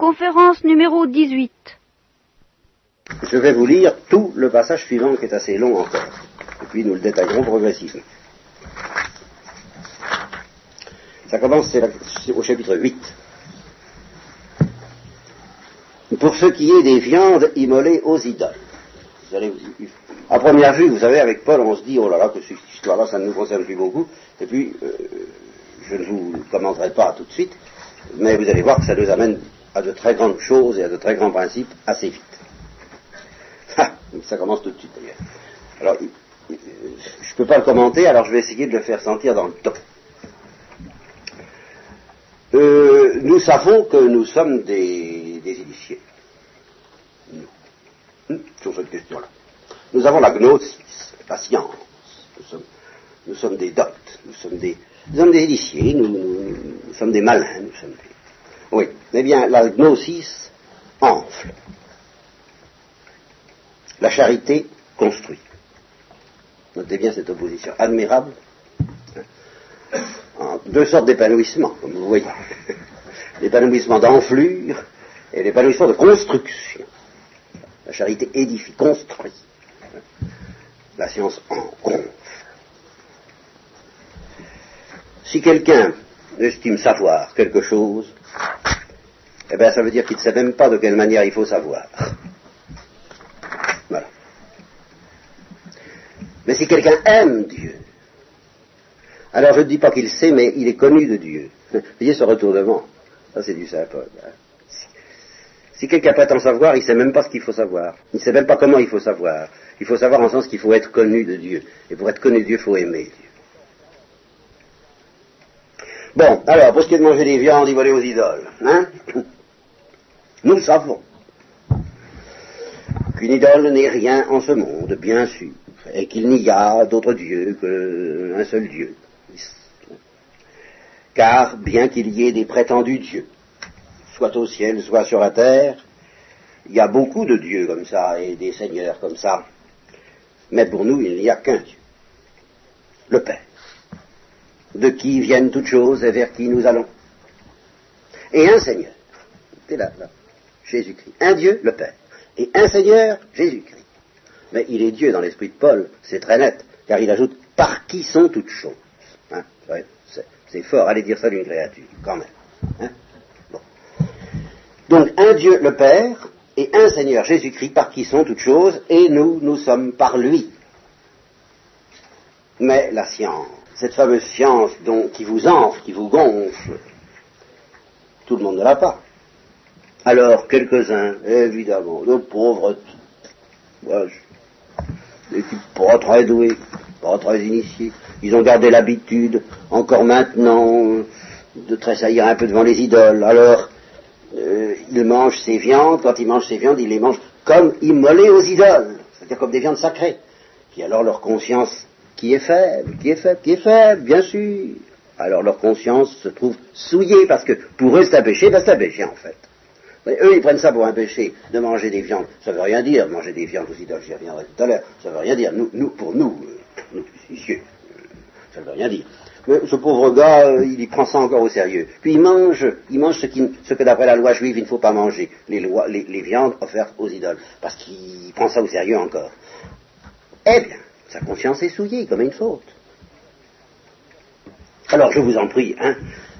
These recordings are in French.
Conférence numéro 18. Je vais vous lire tout le passage suivant qui est assez long encore. Et puis nous le détaillerons progressivement. Ça commence au chapitre 8. Pour ce qui est des viandes immolées aux idoles. Vous allez, à première vue, vous savez, avec Paul, on se dit, oh là là, que cette histoire-là, ça ne nous concerne plus beaucoup. Et puis, euh, je ne vous commenterai pas tout de suite, mais vous allez voir que ça nous amène à de très grandes choses et à de très grands principes assez vite. Ah, ça commence tout de suite d'ailleurs. Alors, je ne peux pas le commenter, alors je vais essayer de le faire sentir dans le temps. Euh, nous savons que nous sommes des, initiés. Nous, hmm, sur cette question-là. Nous avons la gnosis, la science. Nous sommes, des doctes, nous sommes des, des initiés, nous, sommes des malins, nous sommes des... Oui, eh bien, la gnosis enfle. La charité construit. Notez bien cette opposition admirable. En deux sortes d'épanouissement, comme vous voyez. L'épanouissement d'enflure et l'épanouissement de construction. La charité édifie, construit. La science en gonfle. Si quelqu'un estime savoir quelque chose, eh bien ça veut dire qu'il ne sait même pas de quelle manière il faut savoir. Voilà. Mais si quelqu'un aime Dieu, alors je ne dis pas qu'il sait, mais il est connu de Dieu. Voyez ce retournement Ça c'est du Saint Paul. Hein. Si quelqu'un prétend savoir, il ne sait même pas ce qu'il faut savoir. Il ne sait même pas comment il faut savoir. Il faut savoir en sens qu'il faut être connu de Dieu. Et pour être connu de Dieu, il faut aimer Dieu. Bon, alors, pour ce qui est de manger des viandes, il voler aux idoles. Hein? Nous savons qu'une idole n'est rien en ce monde, bien sûr, et qu'il n'y a d'autre Dieu qu'un seul Dieu. Car bien qu'il y ait des prétendus dieux, soit au ciel, soit sur la terre, il y a beaucoup de dieux comme ça et des seigneurs comme ça. Mais pour nous, il n'y a qu'un Dieu, le Père, de qui viennent toutes choses et vers qui nous allons. Et un Seigneur, c'est là, là, Jésus-Christ. Un Dieu, le Père. Et un Seigneur, Jésus-Christ. Mais il est Dieu dans l'esprit de Paul, c'est très net, car il ajoute par qui sont toutes choses. Hein, c'est fort, allez dire ça d'une créature, quand même. Hein. Donc un Dieu le Père et un Seigneur Jésus-Christ par qui sont toutes choses, et nous, nous sommes par lui. Mais la science, cette fameuse science qui vous enfle, qui vous gonfle, tout le monde ne l'a pas. Alors, quelques-uns, évidemment, de pauvres, des types pas très doués, pas très initiés, ils ont gardé l'habitude, encore maintenant, de tressaillir un peu devant les idoles. Alors, euh, ils mangent ces viandes, quand ils mangent ces viandes, ils les mangent comme immolées aux idoles, c'est-à-dire comme des viandes sacrées, qui alors leur conscience, qui est faible, qui est faible, qui est faible, bien sûr, alors leur conscience se trouve souillée, parce que pour eux c'est un péché, ben c'est un péché en fait eux, ils prennent ça pour un péché de manger des viandes. Ça veut rien dire, manger des viandes aux idoles, j'y reviendrai tout à l'heure. Ça veut rien dire. Nous, nous pour nous, euh, nous, ici, euh, ça veut rien dire. Mais ce pauvre gars, euh, il y prend ça encore au sérieux. Puis il mange, il mange ce, que d'après la loi juive, il ne faut pas manger, les viandes offertes aux idoles, parce qu'il prend ça au sérieux encore. Eh bien, sa conscience est souillée comme une faute. Alors je vous en prie, hein,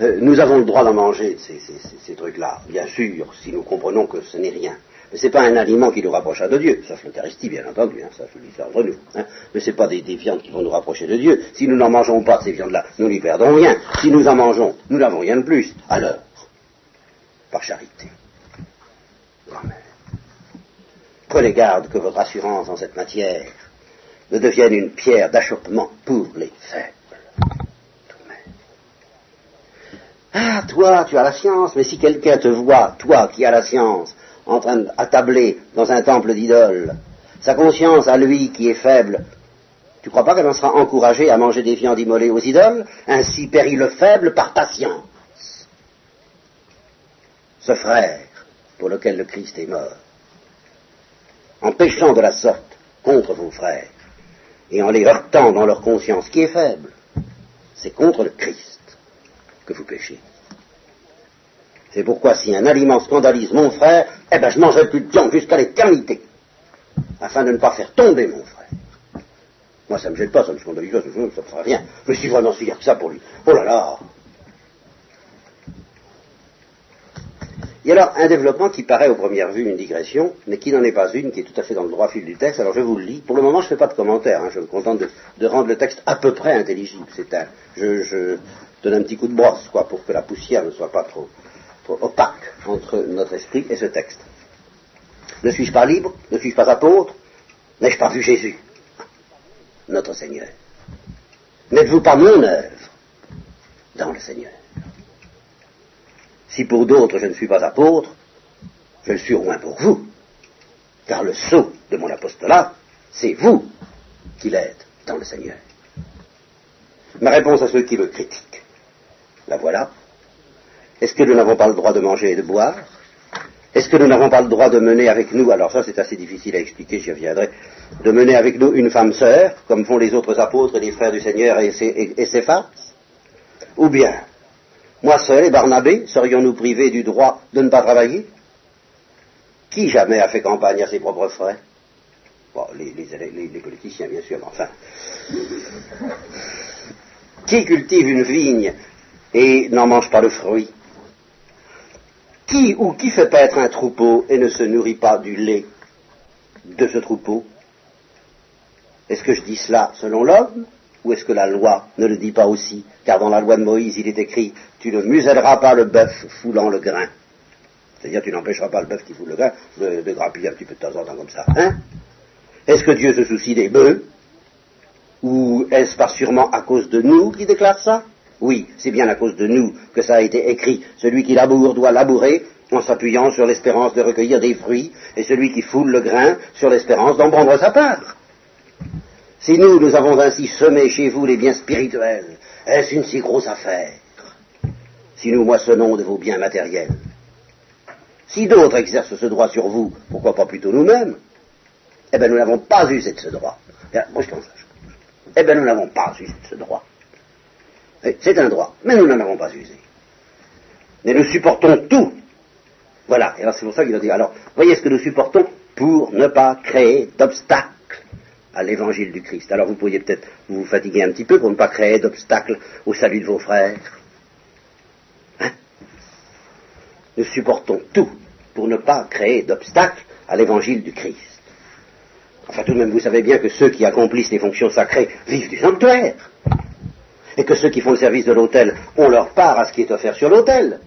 euh, nous avons le droit d'en manger ces, trucs-là, bien sûr, si nous comprenons que ce n'est rien. Mais ce n'est pas un aliment qui nous rapprochera de Dieu, sauf l'Eucharistie, bien entendu, hein, ça je entre nous. Hein. Mais ce n'est pas des, viandes qui vont nous rapprocher de Dieu. Si nous n'en mangeons pas ces viandes-là, nous n'y perdons rien. Si nous en mangeons, nous n'avons rien de plus. Alors, par charité, prenez garde que votre assurance en cette matière ne devienne une pierre d'achoppement pour les faibles. Ah, toi, tu as la science, mais si quelqu'un te voit, toi qui as la science, en train d'attabler dans un temple d'idoles, sa conscience à lui qui est faible, tu crois pas qu'elle en sera encouragée à manger des viandes immolées aux idoles Ainsi périt le faible par patience? Ce frère pour lequel le Christ est mort, en péchant de la sorte contre vos frères, et en les heurtant dans leur conscience qui est faible, c'est contre le Christ que vous péchez. C'est pourquoi si un aliment scandalise mon frère, eh ben je mangerai plus de viande jusqu'à l'éternité, afin de ne pas faire tomber mon frère. Moi, ça me gêne pas, ça me scandalise pas, ça me fera rien. Je suis vraiment si que ça pour lui. Oh là là A alors un développement qui paraît au première vue une digression, mais qui n'en est pas une, qui est tout à fait dans le droit fil du texte. Alors je vous le lis. Pour le moment, je ne fais pas de commentaires. Hein. Je me contente de, rendre le texte à peu près intelligible. C'est un, je, donne un petit coup de brosse, quoi, pour que la poussière ne soit pas trop, trop opaque entre notre esprit et ce texte. Ne suis-je pas libre? Ne suis-je pas apôtre? N'ai-je pas vu Jésus? Notre Seigneur. N'êtes-vous pas mon œuvre dans le Seigneur? Si pour d'autres je ne suis pas apôtre, je le suis au moins pour vous. Car le sceau de mon apostolat, c'est vous qui l'êtes dans le Seigneur. Ma réponse à ceux qui le critiquent, la voilà. Est-ce que nous n'avons pas le droit de manger et de boire? Est-ce que nous n'avons pas le droit de mener avec nous, alors ça c'est assez difficile à expliquer, j'y reviendrai, de mener avec nous une femme sœur, comme font les autres apôtres et les frères du Seigneur et ses, et Ou bien, moi seul et Barnabé, serions-nous privés du droit de ne pas travailler? Qui jamais a fait campagne à ses propres frais? Bon, les, politiciens, bien sûr, mais enfin. Qui cultive une vigne et n'en mange pas le fruit? Qui ou qui fait paître un troupeau et ne se nourrit pas du lait de ce troupeau? Est-ce que je dis cela selon l'homme? Ou est-ce que la loi ne le dit pas aussi Car dans la loi de Moïse, il est écrit Tu ne muselleras pas le bœuf foulant le grain. C'est-à-dire, tu n'empêcheras pas le bœuf qui foule le grain de, grappiller un petit peu de temps en temps comme ça. Hein? Est-ce que Dieu se soucie des bœufs? Ou est-ce pas sûrement à cause de nous qui déclare ça? Oui, c'est bien à cause de nous que ça a été écrit. Celui qui laboure doit labourer en s'appuyant sur l'espérance de recueillir des fruits, et celui qui foule le grain sur l'espérance d'en prendre sa part. Si nous, nous avons ainsi semé chez vous les biens spirituels, est-ce une si grosse affaire Si nous moissonnons de vos biens matériels Si d'autres exercent ce droit sur vous, pourquoi pas plutôt nous-mêmes Eh bien, nous n'avons pas usé de ce droit. Eh bien, nous n'avons pas usé de ce droit. Eh, c'est un droit, mais nous n'en avons pas usé. Mais nous supportons tout. Voilà, et alors c'est pour ça qu'il a dit, alors, voyez ce que nous supportons pour ne pas créer d'obstacles à l'évangile du Christ. Alors vous pourriez peut-être vous fatiguer un petit peu pour ne pas créer d'obstacles au salut de vos frères. Hein Nous supportons tout pour ne pas créer d'obstacles à l'évangile du Christ. Enfin tout de même, vous savez bien que ceux qui accomplissent les fonctions sacrées vivent du sanctuaire. Et que ceux qui font le service de l'autel ont leur part à ce qui est offert sur l'autel.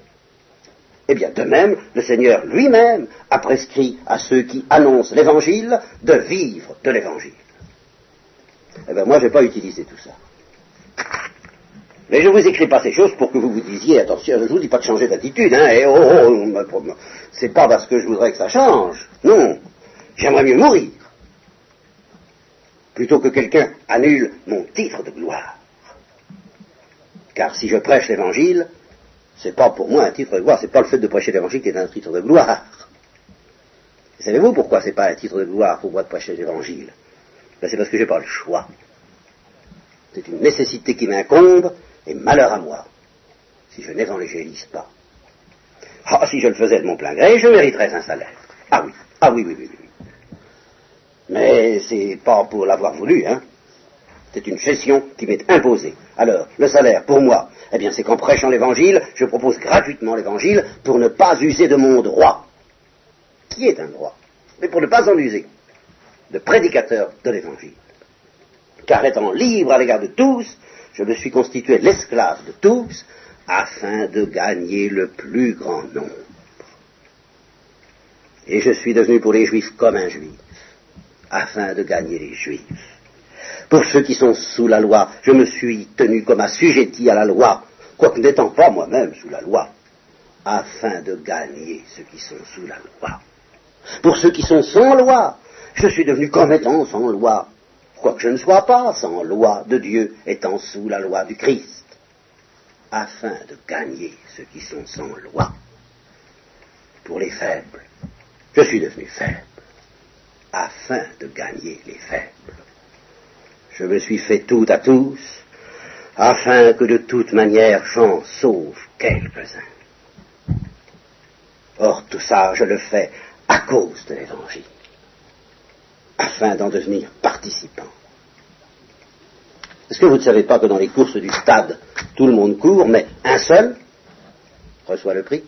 Eh bien, de même, le Seigneur lui-même a prescrit à ceux qui annoncent l'Évangile de vivre de l'Évangile. Eh bien, moi, je n'ai pas utilisé tout ça. Mais je ne vous écris pas ces choses pour que vous vous disiez, attention, je ne vous dis pas de changer d'attitude, hein, et oh, oh, oh c'est pas parce que je voudrais que ça change. Non, j'aimerais mieux mourir. Plutôt que quelqu'un annule mon titre de gloire. Car si je prêche l'évangile, c'est pas pour moi un titre de gloire, c'est pas le fait de prêcher l'évangile qui est un titre de gloire. Savez-vous pourquoi c'est pas un titre de gloire pour moi de prêcher l'évangile? Ben, c'est parce que j'ai pas le choix. C'est une nécessité qui m'incombe, et malheur à moi, si je n'évangélise pas. Ah, si je le faisais de mon plein gré, je mériterais un salaire. Ah oui, ah oui, oui, oui, oui. Mais c'est pas pour l'avoir voulu, hein. C'est une gestion qui m'est imposée. Alors, le salaire, pour moi, eh bien, c'est qu'en prêchant l'évangile, je propose gratuitement l'évangile pour ne pas user de mon droit. Qui est un droit? Mais pour ne pas en user de prédicateur de l'Évangile. Car étant libre à l'égard de tous, je me suis constitué l'esclave de tous afin de gagner le plus grand nombre. Et je suis devenu pour les Juifs comme un Juif, afin de gagner les Juifs. Pour ceux qui sont sous la loi, je me suis tenu comme assujetti à la loi, quoique n'étant pas moi-même sous la loi, afin de gagner ceux qui sont sous la loi. Pour ceux qui sont sans loi, je suis devenu comme étant sans loi, quoique je ne sois pas sans loi de Dieu, étant sous la loi du Christ, afin de gagner ceux qui sont sans loi. Pour les faibles, je suis devenu faible, afin de gagner les faibles. Je me suis fait tout à tous, afin que de toute manière j'en sauve quelques-uns. Or, tout ça, je le fais à cause de l'Évangile, afin d'en devenir participant. Est-ce que vous ne savez pas que dans les courses du stade, tout le monde court, mais un seul reçoit le prix?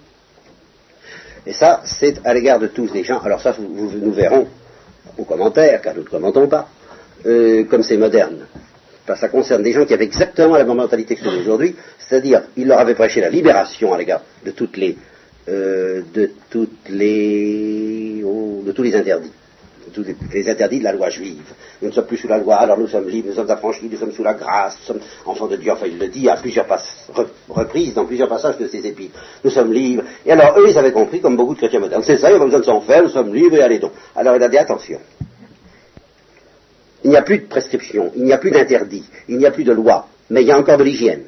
Et ça, c'est à l'égard de tous les gens. Alors ça, vous, nous verrons aux commentaires, car nous ne commentons pas, euh, comme c'est moderne. Ça concerne des gens qui avaient exactement la même mentalité que ceux d'aujourd'hui, c'est-à-dire, ils leur avaient prêché la libération à l'égard de toutes les, euh, de les, oh, de tous les interdits tous les, interdits de la loi juive. Nous ne sommes plus sous la loi, alors nous sommes libres, nous sommes affranchis, nous sommes sous la grâce, nous sommes enfants de Dieu, enfin il le dit à plusieurs reprises dans plusieurs passages de ses épîtres. Nous sommes libres. Et alors eux, ils avaient compris, comme beaucoup de chrétiens modernes, c'est ça, il n'y a pas besoin de s'en faire, nous sommes libres et allez donc. Alors il a dit attention. Il n'y a plus de prescription, il n'y a plus d'interdit, il n'y a plus de loi, mais il y a encore de l'hygiène.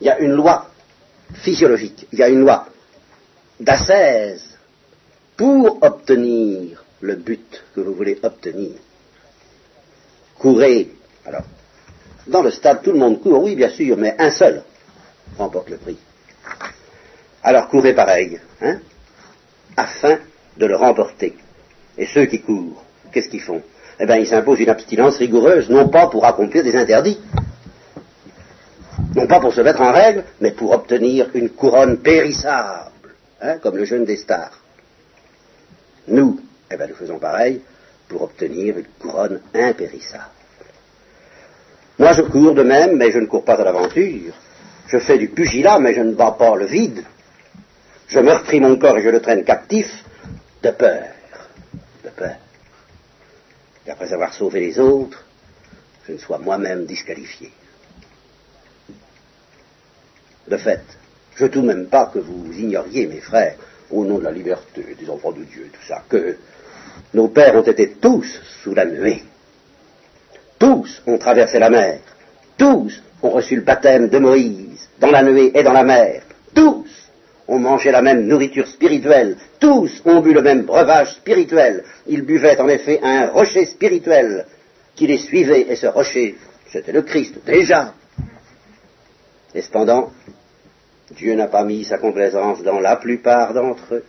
Il y a une loi physiologique, il y a une loi d'ascèse pour obtenir le but que vous voulez obtenir. Courez. Alors, dans le stade, tout le monde court, oui, bien sûr, mais un seul remporte le prix. Alors courez pareil, hein, afin de le remporter. Et ceux qui courent, qu'est-ce qu'ils font? Eh bien, ils s'imposent une abstinence rigoureuse, non pas pour accomplir des interdits, non pas pour se mettre en règle, mais pour obtenir une couronne périssable, hein, comme le jeune des stars. Nous, eh bien, nous faisons pareil pour obtenir une couronne impérissable. Moi, je cours de même, mais je ne cours pas à l'aventure. Je fais du pugilat, mais je ne bats pas le vide. Je meurtris mon corps et je le traîne captif de peur. De peur. Et après avoir sauvé les autres, je ne sois moi-même disqualifié. De fait, je ne tout même pas que vous ignoriez, mes frères, au nom de la liberté des enfants de Dieu, tout ça, que nos pères ont été tous sous la nuée. Tous ont traversé la mer. Tous ont reçu le baptême de Moïse, dans la nuée et dans la mer. Tous ont mangé la même nourriture spirituelle. Tous ont bu le même breuvage spirituel. Ils buvaient en effet un rocher spirituel qui les suivait, et ce rocher, c'était le Christ déjà. Et cependant, Dieu n'a pas mis sa complaisance dans la plupart d'entre eux,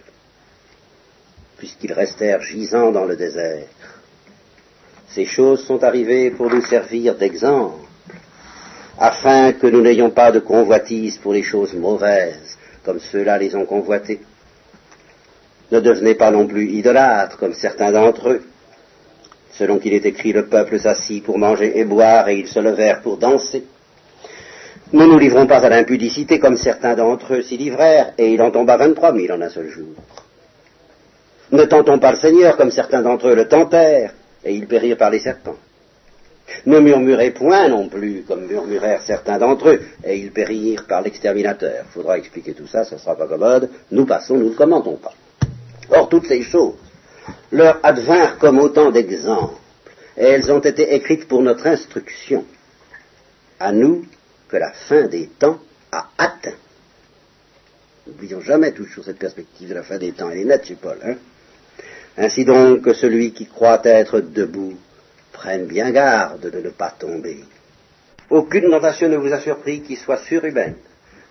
puisqu'ils restèrent gisants dans le désert. Ces choses sont arrivées pour nous servir d'exemple, afin que nous n'ayons pas de convoitise pour les choses mauvaises, comme ceux-là les ont convoitées. Ne devenez pas non plus idolâtres, comme certains d'entre eux. Selon qu'il est écrit, le peuple s'assit pour manger et boire, et ils se levèrent pour danser. Ne nous livrons pas à l'impudicité comme certains d'entre eux s'y livrèrent, et il en tomba vingt-trois mille en un seul jour. Ne tentons pas le Seigneur comme certains d'entre eux le tentèrent, et ils périrent par les serpents. Ne murmurez point non plus comme murmurèrent certains d'entre eux, et ils périrent par l'exterminateur. Faudra expliquer tout ça, ce ne sera pas commode. Nous passons, nous ne commentons pas. Or, toutes ces choses leur advinrent comme autant d'exemples, et elles ont été écrites pour notre instruction. À nous que la fin des temps a atteint. N'oublions jamais toujours cette perspective de la fin des temps. Elle est nette chez Paul. Hein Ainsi donc que celui qui croit être debout prenne bien garde de ne pas tomber. Aucune tentation ne vous a surpris qui soit surhumaine.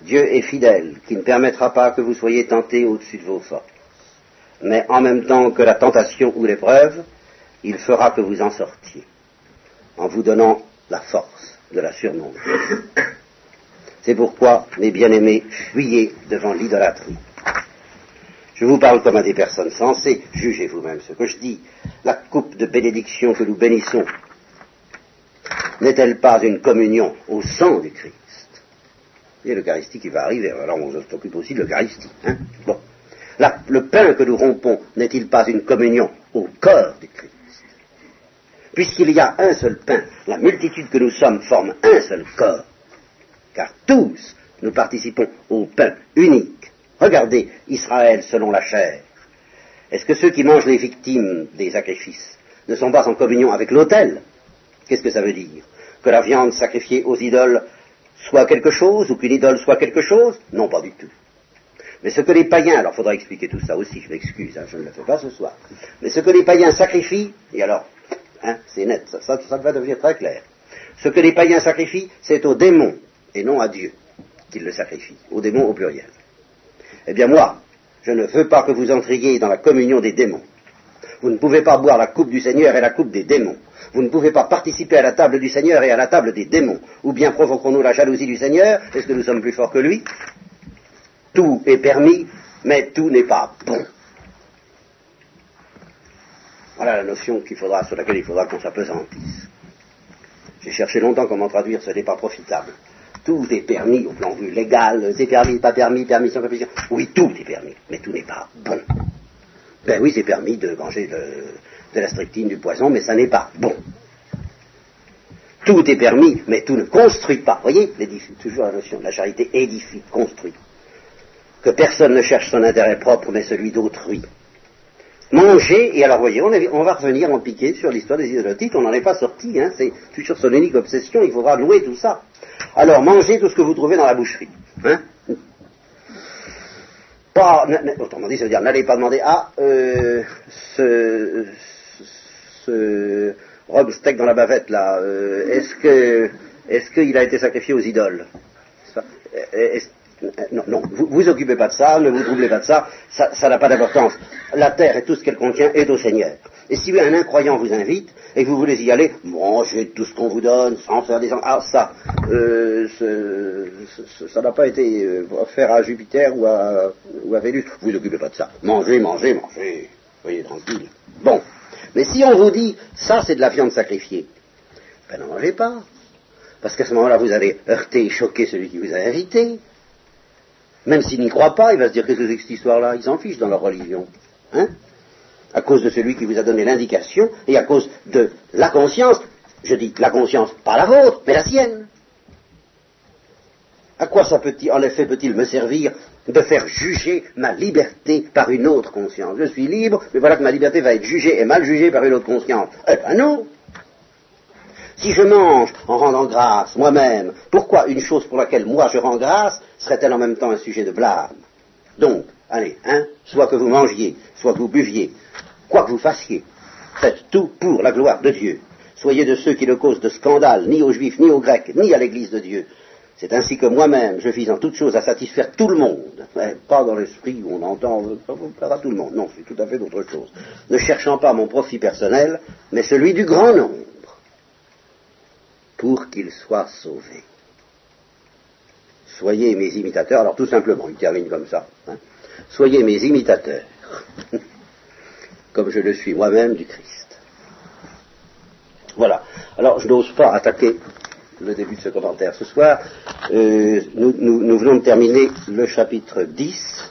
Dieu est fidèle, qui ne permettra pas que vous soyez tentés au-dessus de vos forces. Mais en même temps que la tentation ou l'épreuve, il fera que vous en sortiez, en vous donnant la force de la surnombre. C'est pourquoi, mes bien-aimés, fuyez devant l'idolâtrie. Je vous parle comme à des personnes sensées, jugez vous-même ce que je dis. La coupe de bénédiction que nous bénissons n'est-elle pas une communion au sang du Christ? Et l'Eucharistie qui va arriver, alors on s'occupe aussi de l'Eucharistie. Hein? Le pain que nous rompons n'est-il pas une communion au corps du Christ? Puisqu'il y a un seul pain, la multitude que nous sommes forme un seul corps. Car tous nous participons au pain unique. Regardez Israël selon la chair. Est-ce que ceux qui mangent les victimes des sacrifices ne sont pas en communion avec l'autel? Qu'est-ce que ça veut dire? Que la viande sacrifiée aux idoles soit quelque chose ou qu'une idole soit quelque chose? Non, pas du tout. Mais ce que les païens, alors faudra expliquer tout ça aussi, je m'excuse, hein, je ne le fais pas ce soir, mais ce que les païens sacrifient, et alors Hein, c'est net, ça, va devenir très clair. Ce que les païens sacrifient, c'est aux démons, et non à Dieu qu'ils le sacrifient, aux démons au pluriel. Eh bien moi, je ne veux pas que vous entriez dans la communion des démons. Vous ne pouvez pas boire la coupe du Seigneur et la coupe des démons. Vous ne pouvez pas participer à la table du Seigneur et à la table des démons. Ou bien provoquons-nous la jalousie du Seigneur Est-ce que nous sommes plus forts que lui? Tout est permis, mais tout n'est pas bon. Voilà la notion qu'il faudra, sur laquelle il faudra qu'on s'apesantisse. J'ai cherché longtemps comment traduire, ce pas profitable. Tout est permis au plan vue légal, c'est permis, pas permis, permission, permission. Oui, tout est permis, mais tout n'est pas bon. Ben oui, c'est permis de manger de, la strychnine, du poison, mais ça n'est pas bon. Tout est permis, mais tout ne construit pas. Vous voyez, toujours la notion de la charité édifie, construit. Que personne ne cherche son intérêt propre, mais celui d'autrui. Manger, et alors voyez, on, va revenir en piqué sur l'histoire des idolotiques, on n'en est pas sorti, hein, c'est toujours son unique obsession, il faudra louer tout ça. Alors, mangez tout ce que vous trouvez dans la boucherie. Hein pas, autrement dit, ça veut dire, n'allez pas demander, ah, euh, ce, ce steak dans la bavette, là, euh, est-ce que, est-ce qu'il a été sacrifié aux idoles? Non, non, vous vous occupez pas de ça, ne vous troublez pas de ça, ça n'a pas d'importance. La terre et tout ce qu'elle contient est au Seigneur. Et si un incroyant vous invite et que vous voulez y aller, mangez tout ce qu'on vous donne sans faire des... Ah, ça, euh, ça n'a pas été euh, offert à Jupiter ou à, ou à Vénus. Vous vous occupez pas de ça. Mangez, mangez, mangez. Soyez tranquille. Bon. Mais si on vous dit, ça c'est de la viande sacrifiée, ben n'en mangez pas. Parce qu'à ce moment-là, vous allez heurter et choquer celui qui vous a invité. Même s'il n'y croit pas, il va se dire que c'est cette histoire-là? Ils s'en fichent dans leur religion. Hein? À cause de celui qui vous a donné l'indication et à cause de la conscience, je dis la conscience, pas la vôtre, mais la sienne. À quoi ça peut-il, en effet, peut-il me servir de faire juger ma liberté par une autre conscience? Je suis libre, mais voilà que ma liberté va être jugée et mal jugée par une autre conscience. Eh ben non si je mange en rendant grâce moi-même, pourquoi une chose pour laquelle moi je rends grâce serait-elle en même temps un sujet de blâme? Donc, allez, hein, soit que vous mangiez, soit que vous buviez, quoi que vous fassiez, faites tout pour la gloire de Dieu. Soyez de ceux qui ne causent de scandale ni aux Juifs, ni aux Grecs, ni à l'Église de Dieu. C'est ainsi que moi-même, je vise en toute chose à satisfaire tout le monde, pas dans l'esprit où on entend plaire à tout le monde. Non, c'est tout à fait d'autre chose. Ne cherchant pas mon profit personnel, mais celui du grand nombre pour qu'il soit sauvé. Soyez mes imitateurs, alors tout simplement, il termine comme ça. Hein. Soyez mes imitateurs, comme je le suis moi-même du Christ. Voilà. Alors, je n'ose pas attaquer le début de ce commentaire ce soir. Euh, nous, nous, venons de terminer le chapitre 10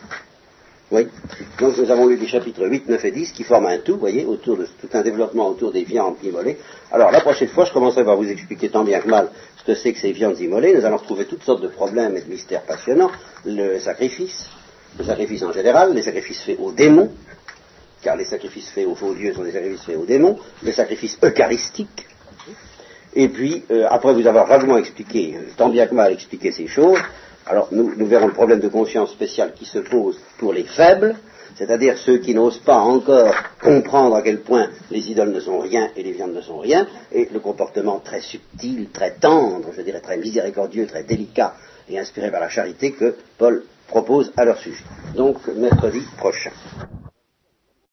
Donc nous avons eu les chapitres 8, 9 et 10 qui forment un tout, vous voyez, autour de tout un développement autour des viandes immolées. Alors la prochaine fois, je commencerai par vous expliquer tant bien que mal ce que c'est que ces viandes immolées. Nous allons retrouver toutes sortes de problèmes et de mystères passionnants. Le sacrifice, le sacrifice en général, les sacrifices faits aux démons, car les sacrifices faits aux faux dieux sont des sacrifices faits aux démons, les sacrifices eucharistiques. Et puis, euh, après vous avoir vaguement expliqué, euh, tant bien que mal expliqué ces choses, alors nous, verrons le problème de conscience spécial qui se pose pour les faibles, c'est-à-dire ceux qui n'osent pas encore comprendre à quel point les idoles ne sont rien et les viandes ne sont rien, et le comportement très subtil, très tendre, je dirais très miséricordieux, très délicat et inspiré par la charité que Paul propose à leur sujet. Donc mercredi prochain.